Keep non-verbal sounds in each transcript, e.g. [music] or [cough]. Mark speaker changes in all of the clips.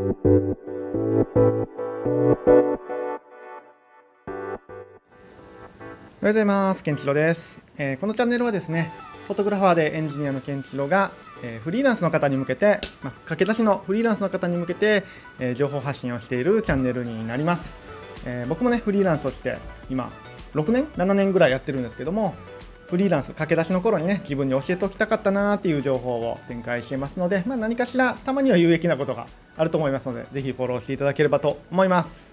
Speaker 1: おはようございます。ケンチロです、えー、このチャンネルはですね、フォトグラファーでエンジニアのケンチロが、えー、フリーランスの方に向けて、まあ、駆け出しのフリーランスの方に向けて、えー、情報発信をしているチャンネルになります。え僕もね、フリーランスとして今、6年 ?7 年ぐらいやってるんですけども、フリーランス駆け出しの頃にね、自分に教えておきたかったなーっていう情報を展開していますので、まあ、何かしらたまには有益なことがあると思いますので、ぜひフォローしていただければと思います。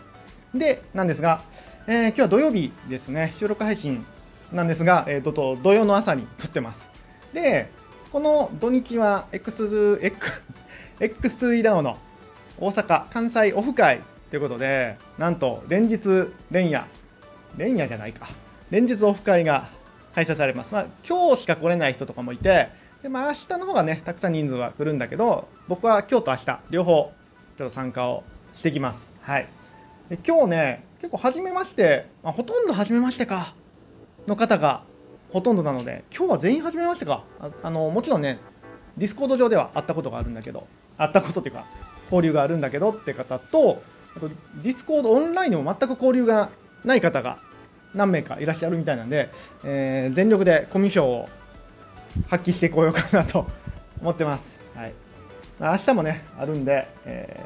Speaker 1: で、なんですが、えー、今日は土曜日ですね、収録配信なんですが、えー、と土曜の朝に撮ってます。で、この土日は X、X、X2E ダオの大阪・関西オフ会ということで、なんと連日連夜、連夜じゃないか、連日オフ会が開催されます。まあ、今日しか来れない人とかもいて、でまあ、明日の方がね、たくさん人数は来るんだけど、僕は今日と明日、両方、ちょっと参加をしてきます。はい。で今日ね、結構初めまして、あ、ほとんど初めましてか、の方がほとんどなので、今日は全員初めましてか。ああの、もちろんね、ディスコード上では会ったことがあるんだけど、会ったことっていうか、交流があるんだけどって方と、あとディスコードオンラインでも全く交流がない方が何名かいらっしゃるみたいなんで、えー、全力でコミュ障を発揮してこようかなと [laughs] 思ってます。はい。明日もね、あるんで、え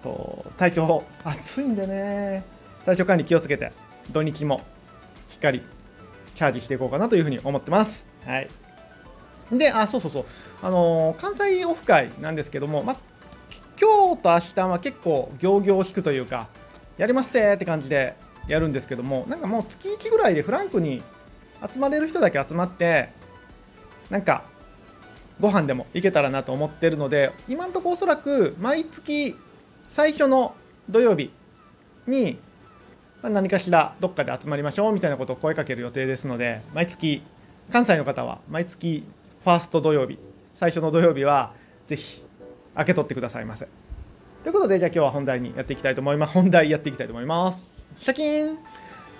Speaker 1: ー、と、体調、暑いんでね、体調管理気をつけて、土日もしっかりチャージしていこうかなというふうに思ってます。はい。で、あ、そうそうそう。あのー、関西オフ会なんですけども、ま、今日と明日は結構行々しくというか、やりますぜって感じでやるんですけども、なんかもう月1ぐらいでフランクに集まれる人だけ集まって、なんか、ご飯でも行けたらなと思ってるので、今んとこおそらく毎月最初の土曜日に何かしらどっかで集まりましょうみたいなことを声かける予定ですので、毎月、関西の方は毎月ファースト土曜日、最初の土曜日はぜひ開け取ってくださいませ。ということで、じゃあ今日は本題にやっていきたいと思います。本題やっていきたいと思います。シャキーン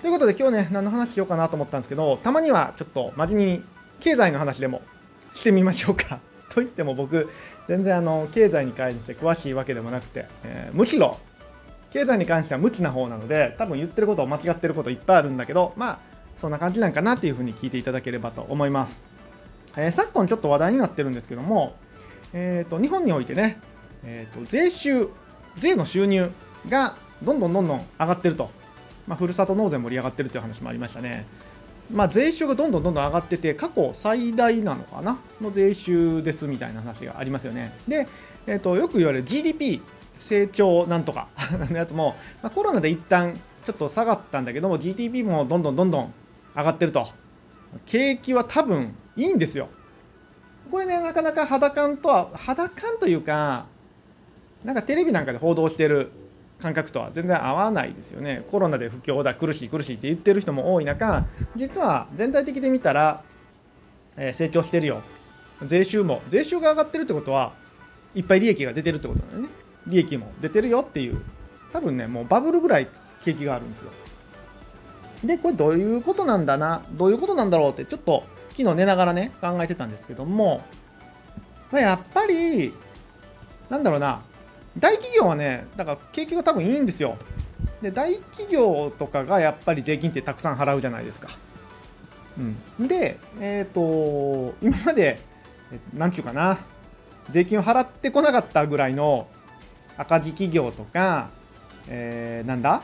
Speaker 1: ということで今日ね、何の話しようかなと思ったんですけど、たまにはちょっと真面目に経済の話でもしてみましょうか。[laughs] と言っても僕、全然あの経済に関して詳しいわけでもなくて、えー、むしろ経済に関しては無知な方なので、多分言ってること間違ってることいっぱいあるんだけど、まあ、そんな感じなんかなっていうふうに聞いていただければと思います。えー、昨今ちょっと話題になってるんですけども、えーと、日本においてね、えーと、税収、税の収入がどんどんどんどん上がってると、まあ、ふるさと納税盛り上がってるという話もありましたね。まあ、税収がどんどんどんどん上がってて、過去最大なのかな？の税収ですみたいな話がありますよね。で、えーとよく言われる GDP、成長なんとか [laughs] のやつも、まあ、コロナで一旦ちょっと下がったんだけども GDP もどんどんどんどん上がってると景気は多分いいんですよこれねなかなか肌感とは肌感というかなんかテレビなんかで報道してる感覚とは全然合わないですよね。コロナで不況だ苦しい苦しいって言ってる人も多い中実は全体的で見たら、えー、成長してるよ。税収も税収が上がってるってことはいっぱい利益が出てるってことだよね。利益も出てるよっていう、多分ね、もうバブルぐらい景気があるんですよ。で、これどういうことなんだな、どういうことなんだろうって、ちょっと昨日寝ながらね、考えてたんですけども、まあ、やっぱり、なんだろうな、大企業はね、だから景気が多分いいんですよ。で、大企業とかがやっぱり税金ってたくさん払うじゃないですか。うん、で、えっ、ー、と、今まで、なんていうかな、税金を払ってこなかったぐらいの赤字企業とか、えー、なんだ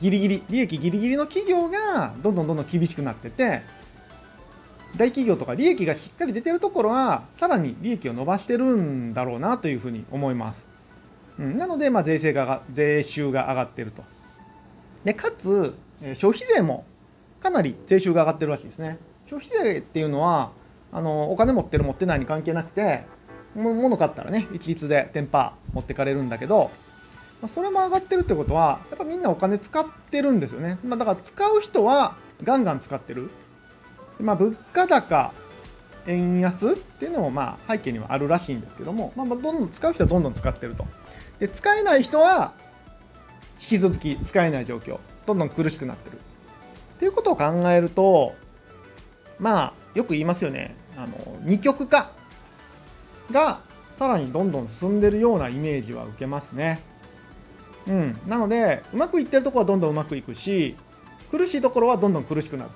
Speaker 1: ギリギリ、利益ギリギリの企業がどんどんどんどん厳しくなってて、大企業とか利益がしっかり出てるところは、さらに利益を伸ばしてるんだろうなというふうに思います。うん、なので、まあ、税制が、税収が上がってると。で、かつ、消費税もかなり税収が上がってるらしいですね。消費税っていうのは、あの、お金持ってる持ってないに関係なくて、も物買ったらね、一律でテンパ持ってかれるんだけど、まあ、それも上がってるってことは、やっぱみんなお金使ってるんですよね。まあ、だから使う人はガンガン使ってる。まあ、物価高、円安っていうのもまあ背景にはあるらしいんですけども、まあ、どんどん使う人はどんどん使ってると。で、使えない人は引き続き使えない状況、どんどん苦しくなってる。っていうことを考えると、まあ、よく言いますよね。あの、二極化がさらにどんどん進んでるようなイメージは受けますね。うん、なのでうまくいってるところはどんどんうまくいくし苦しいところはどんどん苦しくなる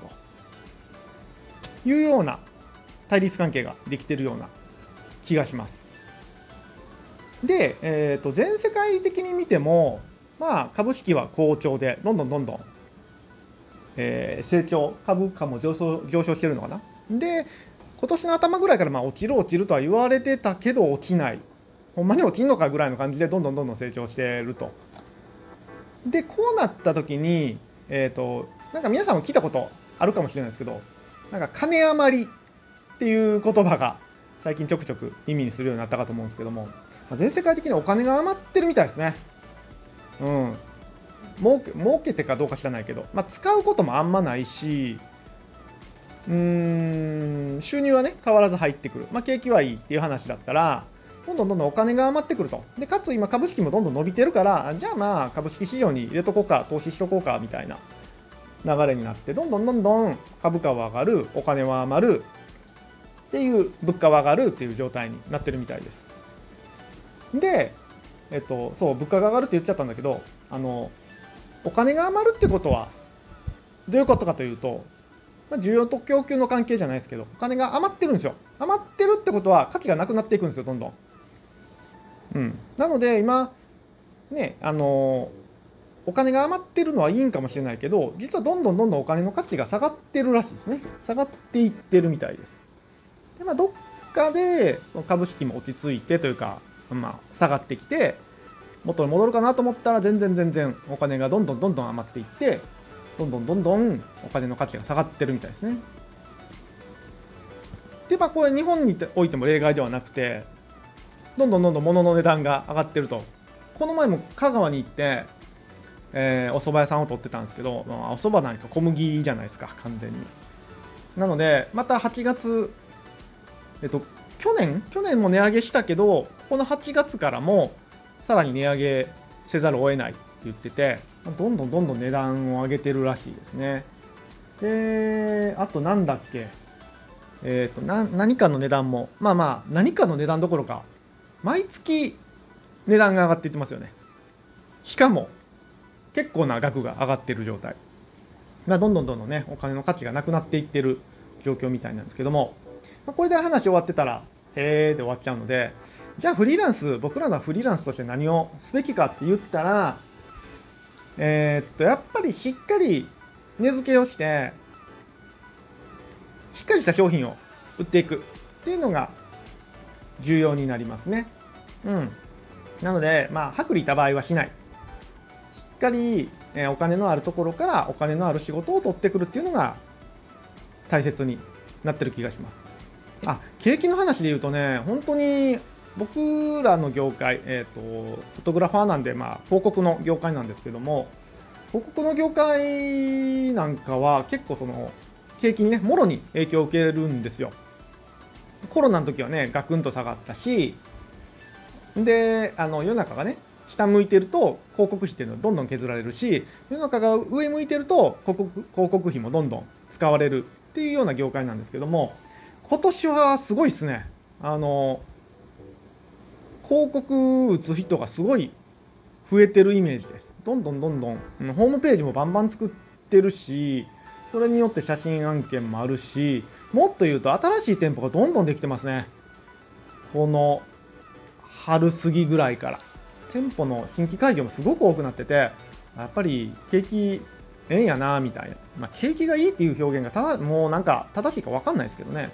Speaker 1: というような対立関係ができてるような気がします。で、えーと、全世界的に見ても、まあ、株式は好調でどんどんどんどん、えー、成長株価も上昇上昇してるのかな。で今年の頭ぐらいからまあ落ちる落ちるとは言われてたけど落ちないほんまに落ちんのかぐらいの感じでどんどんどんどん成長してると。でこうなった時にえっ、ー、となんか皆さんも聞いたことあるかもしれないですけどなんか金余りっていう言葉が最近ちょくちょく耳にするようになったかと思うんですけども、全世界的にお金が余ってるみたいですね。うん。儲け儲けてかどうか知らないけど、まあ、使うこともあんまないし、うーん、収入はね、変わらず入ってくる。まあ、景気はいいっていう話だったら、どんどんどんどんお金が余ってくると。で、かつ今株式もどんどん伸びてるから、じゃあまあ株式市場に入れとこうか、投資しとこうか、みたいな流れになって、どんどんどんどん株価は上がる、お金は余る、っていう物価は上がるっていう状態になってるみたいです。で、えっと、そう、物価が上がるって言っちゃったんだけど、あの、お金が余るってことは、どういうことかというと、まあ、需要と供給の関係じゃないですけど、お金が余ってるんですよ。余ってるってことは価値がなくなっていくんですよ、どんどん。うん。なので、今、ね、あのお金が余ってるのはいいんかもしれないけど、実はどんどんどんどんお金の価値が下がってるらしいですね。下がっていってるみたいです。で、まあ、どっかで株式も落ち着いてというか、まあ、下がってきて、元に戻るかなと思ったら全然全然お金がどんどんどんどん余っていって、どんどんどんどんお金の価値が下がってるみたいですね。で、まあ、これ日本においても例外ではなくて、どんどんどんどん物の値段が上がってると。この前も香川に行って、えー、お蕎麦屋さんを取ってたんですけど、まあ、お蕎麦なんか小麦じゃないですか、完全に。なので、また8月えっと、去年去年も値上げしたけど、この8月からもさらに値上げせざるを得ないって言ってて、どんどんどんどん値段を上げてるらしいですね。で、あとなんだっけ、えっ、ー、とな、何かの値段も、まあまあ、何かの値段どころか、毎月値段が上がっていってますよね。しかも、結構な額が上がってる状態。まあ、どんどんどんどんね、お金の価値がなくなっていってる状況みたいなんですけども、まあ、これで話終わってたら、へーで終わっちゃうので、じゃあフリーランス、僕らのフリーランスとして何をすべきかって言ったら、えー、っと、やっぱりしっかり値付けをして、しっかりした商品を売っていくっていうのが重要になりますね。うん。なので、まあ、薄利多売はしない。しっかり、え、お金のあるところからお金のある仕事を取ってくるっていうのが大切になってる気がします。あ景気の話で言うとね、本当に僕らの業界、えっ、ー、と、フォトグラファーなんで、まあ、広告の業界なんですけども、広告の業界なんかは結構その、景気にね、もろに影響を受けるんですよ。コロナの時はね、ガクンと下がったし、で、あの、世の中がね、下向いてると広告費っていうのはどんどん削られるし、世の中が上向いてると広告広告費もどんどん使われるっていうような業界なんですけども、今年はすごいっすね。あの、広告打つ人がすごい増えてるイメージです。どんどんどんどん、ホームページもバンバン作ってるし、それによって写真案件もあるし、もっと言うと新しい店舗がどんどんできてますね。この春過ぎぐらいから。店舗の新規開業もすごく多くなってて、やっぱり景気ええんやな、みたいな。まあ、景気がいいっていう表現がただ、もうなんか正しいかわかんないですけどね。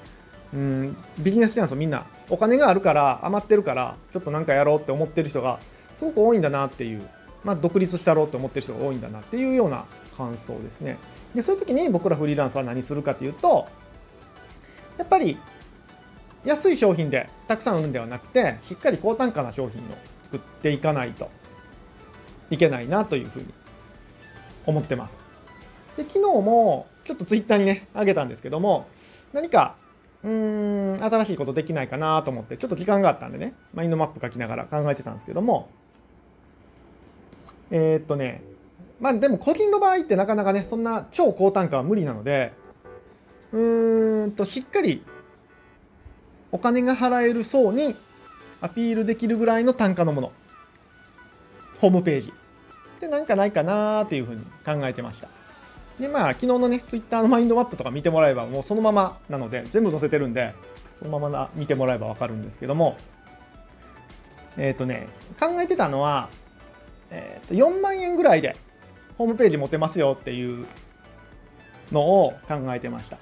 Speaker 1: うん、ビジネスチャンスをみんなお金があるから余ってるからちょっとなんかやろうって思ってる人がすごく多いんだなっていう、まあ、独立したろうって思ってる人が多いんだなっていうような感想ですね。でそういう時に僕らフリーランスは何するかっていうとやっぱり安い商品でたくさん売るんではなくてしっかり高単価な商品を作っていかないといけないなというふうに思ってます。で昨日もちょっとツイッターにねあげたんですけども何かうーん、新しいことできないかなと思って、ちょっと時間があったんでね、マインドマップ書きながら考えてたんですけども、えー、っとね、まあでも個人の場合ってなかなかね、そんな超高単価は無理なので、うーんと、しっかりお金が払える層にアピールできるぐらいの単価のもの。ホームページ。で、なんかないかなーっていうふうに考えてました。で、まあ、昨日のね、ツイッターのマインドマップとか見てもらえば、もうそのままなので、全部載せてるんで、そのまま見てもらえばわかるんですけども、えっ、ー、とね、考えてたのは、え、ー、と、4万円ぐらいでホームページ持てますよっていうのを考えてました。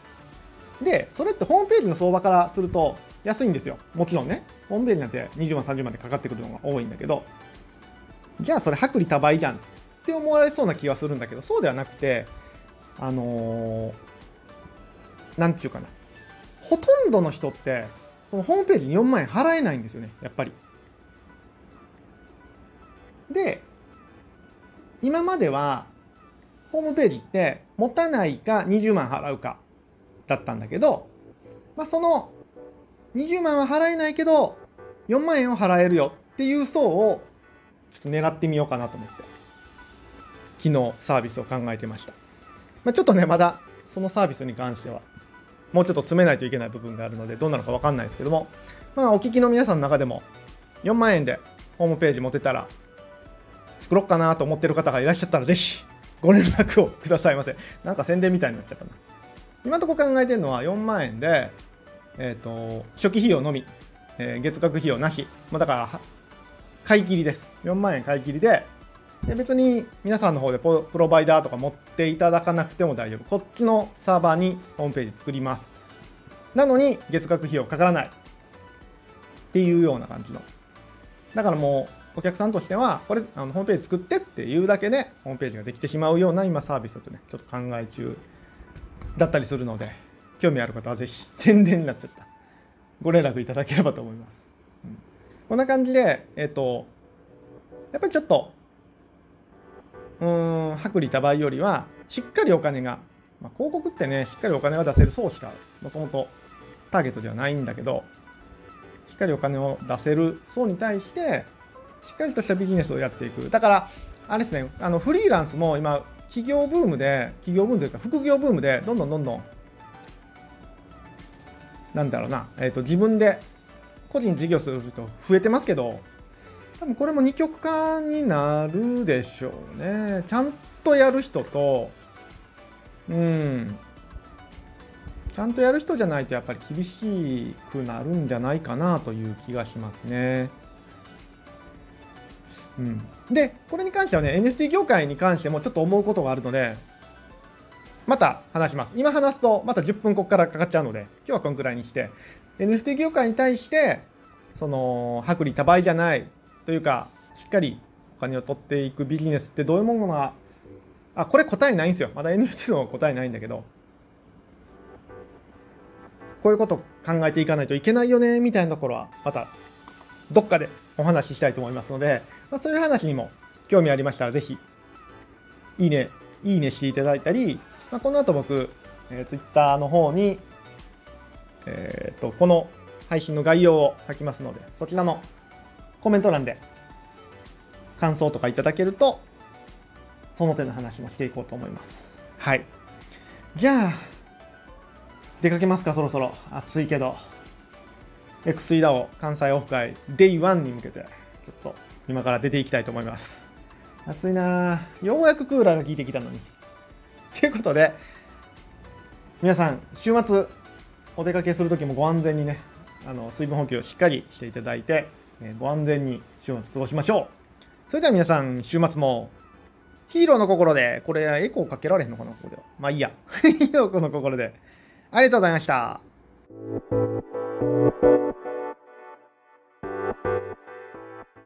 Speaker 1: で、それってホームページの相場からすると安いんですよ。もちろんね。ホームページなんて20万、30万でかかってくるのが多いんだけど、じゃあそれ薄利多売じゃんって思われそうな気はするんだけど、そうではなくて、あのー、なんていうかな。ほとんどの人って、そのホームページに4万円払えないんですよね、やっぱり。で、今までは、ホームページって持たないか20万払うかだったんだけど、まあ、その20万は払えないけど、4万円を払えるよっていう層をちょっと狙ってみようかなと思って、昨日サービスを考えてました。まあ、ちょっとね、まだそのサービスに関しては、もうちょっと詰めないといけない部分があるので、どうなのかわかんないですけども、まあ、お聞きの皆さんの中でも、4万円でホームページ持てたら、作ろうかなと思ってる方がいらっしゃったら、ぜひご連絡をくださいませ。なんか宣伝みたいになっちゃったな。今のところ考えてるのは4万円で、えっ、ー、と、初期費用のみ、えー、月額費用なし。まあ、だから、買い切りです。4万円買い切りで、で別に皆さんの方でプロバイダーとか持っていただかなくても大丈夫。こっちのサーバーにホームページ作ります。なのに月額費用かからない。っていうような感じの。だからもうお客さんとしては、これあのホームページ作ってっていうだけでホームページができてしまうような今サービスだとね、ちょっと考え中だったりするので、興味ある方はぜひ宣伝になっちゃった。ご連絡いただければと思います。うん、こんな感じで、えっ、ー、と、やっぱりちょっと、うん、薄利多売よりは、しっかりお金が、まあ、広告ってね、しっかりお金が出せる層しか、もともとターゲットではないんだけど、しっかりお金を出せる層に対して、しっかりとしたビジネスをやっていく。だから、あれですね、あのフリーランスも今、企業ブームで、企業ブームというか、副業ブームで、どんどんどんどんなんだろうな、えーと、自分で個人事業する人増えてますけど、多分これも二極化になるでしょうね。ちゃんとやる人と、うん、ちゃんとやる人じゃないとやっぱり厳しくなるんじゃないかなという気がしますね。うん、で、これに関してはね、NFT 業界に関してもちょっと思うことがあるので、また話します。今話すとまた10分ここからかかっちゃうので、今日はこのくらいにして、NFT 業界に対して、その、薄利多売じゃないというか、しっかりお金を取っていくビジネスってどういうものが、あ、これ答えないんですよ。まだ NFT の答えないんだけど、こういうこと考えていかないといけないよね、みたいなところは、また、どっかでお話ししたいと思いますので、まあ、そういう話にも興味ありましたら、ぜひ、いいね、いいねしていただいたり、まあ、この後僕、えー、Twitter の方に、えー、と、この配信の概要を書きますので、そちらのコメント欄で感想とかいただけると、その手の話もしていこうと思います。はい。じゃあ、出かけますか、そろそろ。暑いけど。X イダオ関西オフ会 Day1 に向けて、ちょっと今から出ていきたいと思います。暑いなようやくクーラーが効いてきたのに。ということで、皆さん、週末、お出かけするときもご安全にね、あの水分補給をしっかりしていただいて、ご安全に週末過ごしましょう。それでは皆さん、週末もヒーローの心で、これエコーかけられへんのかな、ここでは。まあいいや。[laughs] ヒーローの心で。ありがとうございました。